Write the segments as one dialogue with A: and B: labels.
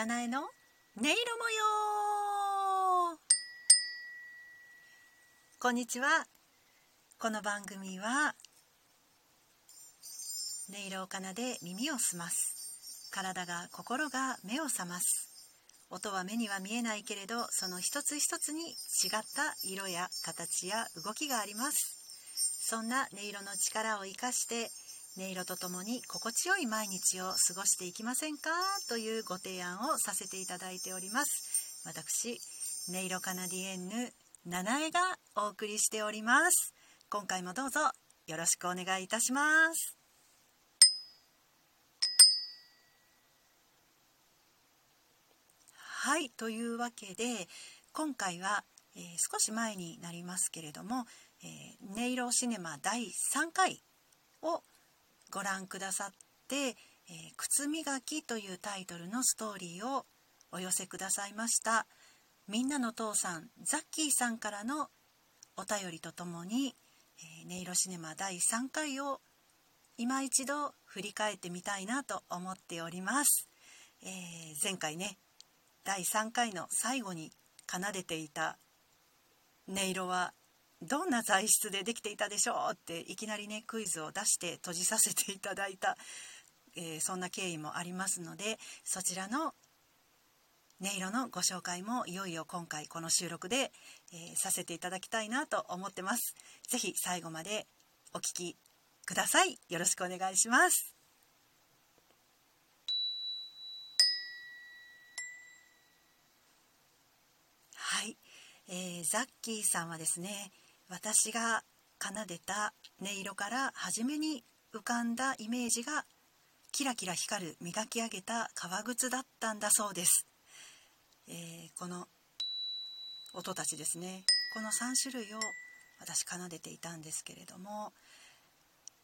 A: 七重の音色模様。こんにちは。この番組は音色を奏で耳を澄ます。体が心が目を覚ます。音は目には見えないけれどその一つ一つに違った色や形や動きがあります。そんな音色の力を生かして音色とともに心地よい毎日を過ごしていきませんか？というご提案をさせていただいております。私音色カナディエンヌ七重がお送りしております。今回もどうぞよろしくお願いいたします。はいというわけで今回は、えー、少し前になりますけれども「えー、音色シネマ第3回」をご覧くださって「えー、靴磨き」というタイトルのストーリーをお寄せくださいましたみんなの父さんザッキーさんからのお便りとともに「えー、音色シネマ第3回」を今一度振り返ってみたいなと思っております。えー、前回ね第3回の最後に奏でていた音色はどんな材質でできていたでしょうっていきなりねクイズを出して閉じさせていただいた、えー、そんな経緯もありますのでそちらの音色のご紹介もいよいよ今回この収録で、えー、させていただきたいなと思ってます。是非最後までお聴きください。よろしくお願いします。はい、えー、ザッキーさんはですね私が奏でた音色から初めに浮かんだイメージがキラキラ光る磨き上げた革靴だったんだそうです、えー、この音たちですね。この3種類を私奏でていたんですけれども。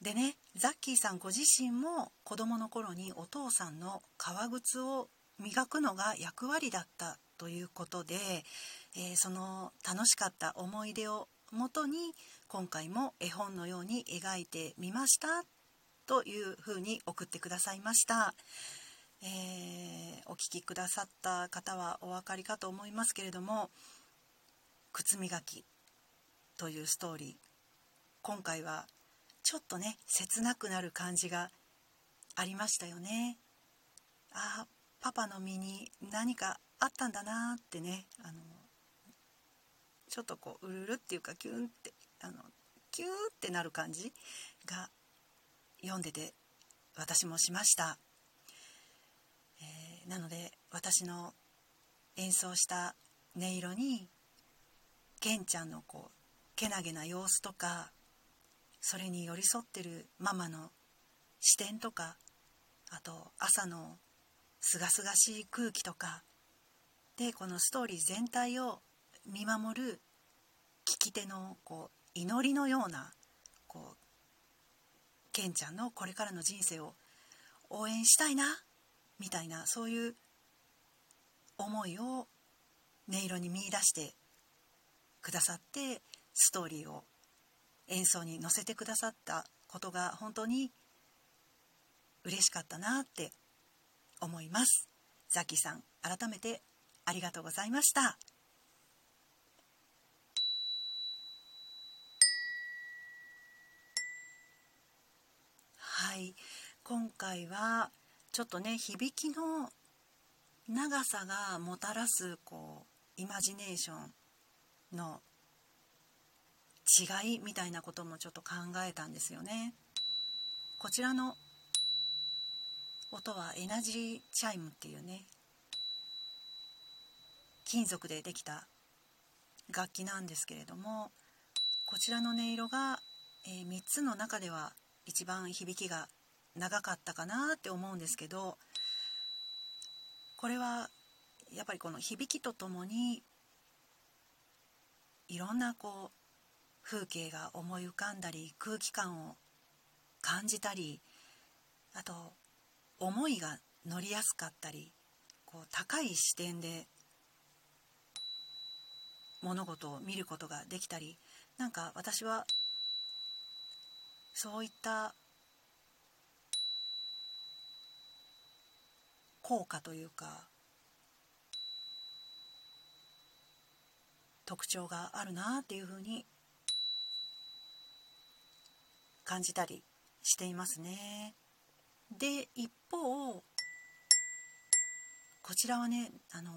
A: でねザッキーさんご自身も子どもの頃にお父さんの革靴を磨くのが役割だったということで、えー、その楽しかった思い出を元に今回も絵本のように描いてみましたというふうに送ってくださいました、えー、お聞きくださった方はお分かりかと思いますけれども「靴磨き」というストーリー今回はちょっとね切なくなる感じがありましたよね。あパパの身に何かあったんだなってねあのちょっとこううるるっていうかキュンってあのキューってなる感じが読んでて私もしました、えー、なので私の演奏した音色にケンちゃんのこうけなげな様子とかそれに寄り添ってるママの視点とかあと朝のすがすがしい空気とかでこのストーリー全体を見守る聞き手のこう祈りのようなこうケンちゃんのこれからの人生を応援したいなみたいなそういう思いを音色に見いだしてくださってストーリーを演奏に乗せてくださったことが本当に嬉しかったなって思いますザキさん改めてありがとうございました。はい今回はちょっとね響きの長さがもたらすこうイマジネーションの違いみたいなこともちょっと考えたんですよね。こちらの音はエナジーチャイムっていうね金属でできた楽器なんですけれどもこちらの音色が、えー、3つの中では一番響きが長かったかなって思うんですけどこれはやっぱりこの響きとともにいろんなこう風景が思い浮かんだり空気感を感じたりあと思いが乗りやすかったりこう高い視点で物事を見ることができたりなんか私はそういった効果というか特徴があるなっていうふうに感じたりしていますね。で一方こちらはね、あのー、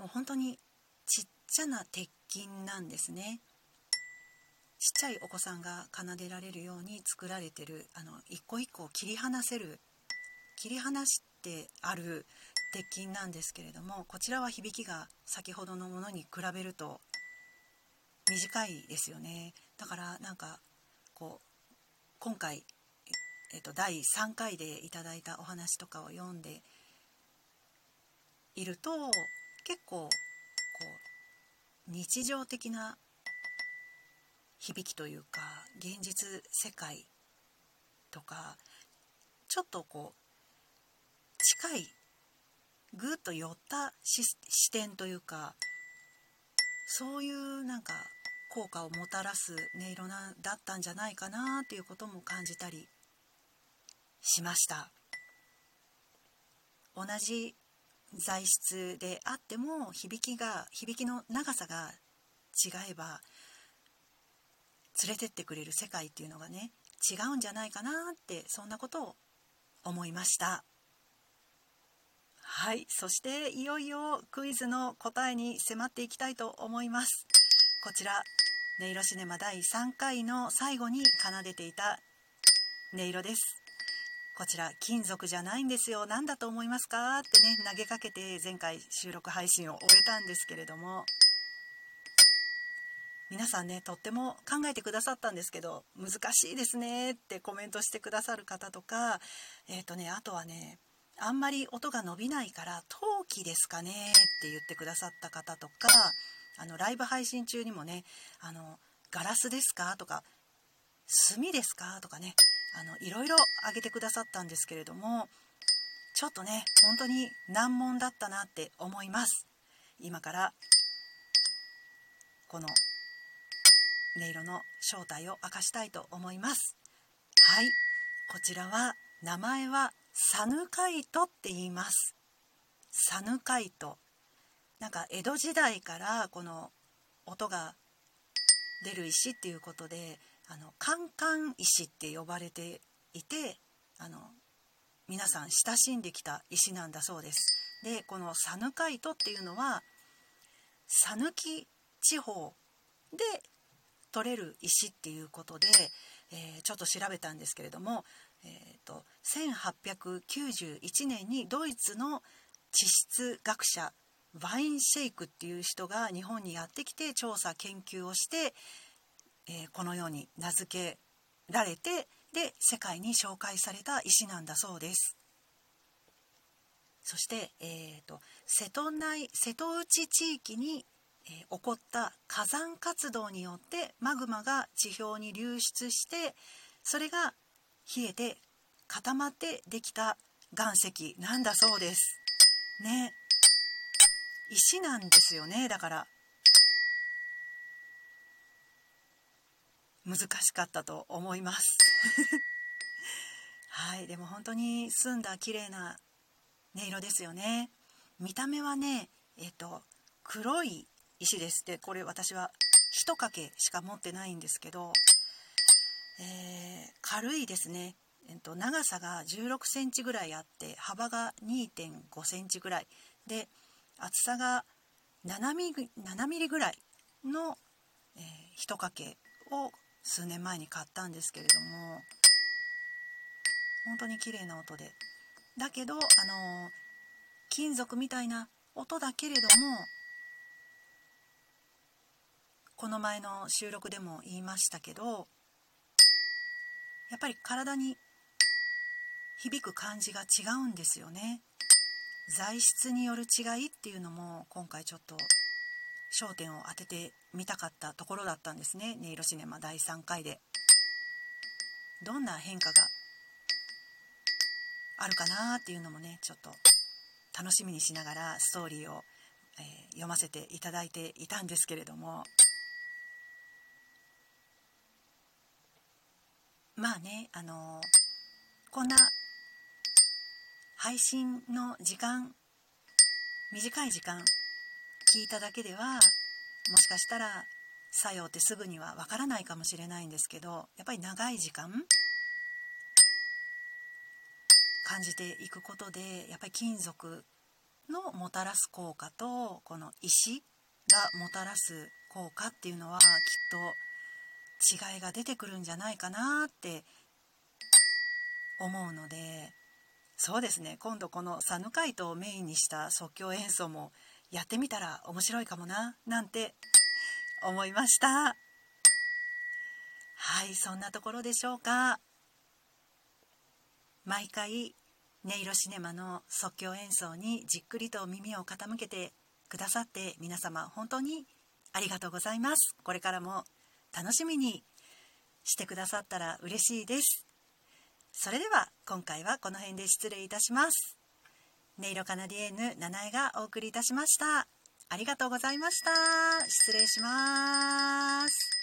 A: もう本当にちっちゃな鉄筋なんですね。ちっちゃいお子さんが奏でられるように作られてるあの一個一個を切り離せる切り離してある鉄筋なんですけれどもこちらは響きが先ほどのものに比べると短いですよね。だからなんかこう今回、えっと、第3回でいただいたお話とかを読んでいると結構こう日常的な響きというか現実世界とかちょっとこう近いぐっと寄った視点というかそういうなんか効果をもたらす音色なだったんじゃないかなっていうことも感じたりしました。同じ材質であっても響きが響きの長さが違えば連れてってくれる世界っていうのがね違うんじゃないかなってそんなことを思いました。はいそしていよいよクイズの答えに迫っていきたいと思います。こちら音色シネマ第3回の最後に奏でていた音色です。こちら金属じゃないんですよ。何だと思いますか？ってね投げかけて前回収録配信を終えたんですけれども。皆さんねとっても考えてくださったんですけど難しいですねってコメントしてくださる方とかえっ、ー、とねあとはねあんまり音が伸びないから陶器ですかねって言ってくださった方とかあのライブ配信中にもねあのガラスですかとか炭ですかとかねあのいろいろ挙げてくださったんですけれどもちょっとね本当に難問だったなって思います。今からこの音色の正体を明かしたいと思います。はい。こちらは名前はサヌカイトって言います。サヌカイト。なんか江戸時代からこの音が出る石っていうことであのカンカン石って呼ばれていてあの皆さん親しんできた石なんだそうです。でこのサヌカイトっていうのは讃岐地方で取れる石っていうことで、えー、ちょっと調べたんですけれども、えーと、1891年にドイツの地質学者ワインシェイクっていう人が日本にやってきて調査研究をして、えー、このように名付けられてで世界に紹介された石なんだそうです。そして、えーと瀬戸内瀬戸内地域にえー、起こった火山活動によってマグマが地表に流出してそれが冷えて固まってできた岩石なんだそうです。ね。石なんですよね。だから。難しかったと思います。はい。でも本当に澄んだ綺麗な音色ですよね。見た目はねえっ、と黒い石ですって。これ私は1かけしか持ってないんですけど、えー、軽いですね、えー、と長さが16センチぐらいあって幅が2.5センチぐらい。で厚さが7ミリ ,7 ミリぐらいの、えー、1かけを数年前に買ったんですけれども本当に綺麗な音で。だけどあのー、金属みたいな音だけれどもこの前の収録でも言いましたけどやっぱり体に響く感じが違うんですよね。材質による違いっていうのも今回ちょっと焦点を当ててみたかったところだったんですね。音色シネマ第3回で。どんな変化があるかなっていうのもねちょっと楽しみにしながらストーリーを、えー、読ませていただいていたんですけれども。まあねあのこんな配信の時間短い時間聞いただけではもしかしたら作用ってすぐにはわからないかもしれないんですけどやっぱり長い時間感じていくことでやっぱり金属のもたらす効果とこの石がもたらす効果っていうのはきっと違いが出てくるんじゃないかなって思うのでそうですね。今度このサヌカイトをメインにした即興演奏もやってみたら面白いかもななんて思いました。はいそんなところでしょうか。毎回音色シネマの即興演奏にじっくりと耳を傾けてくださって皆様本当にありがとうございます。これからも楽しみにしてくださったら嬉しいです。それでは今回はこの辺で失礼いたします。音色カナディエーヌ七重がお送りいたしました。ありがとうございました。失礼します。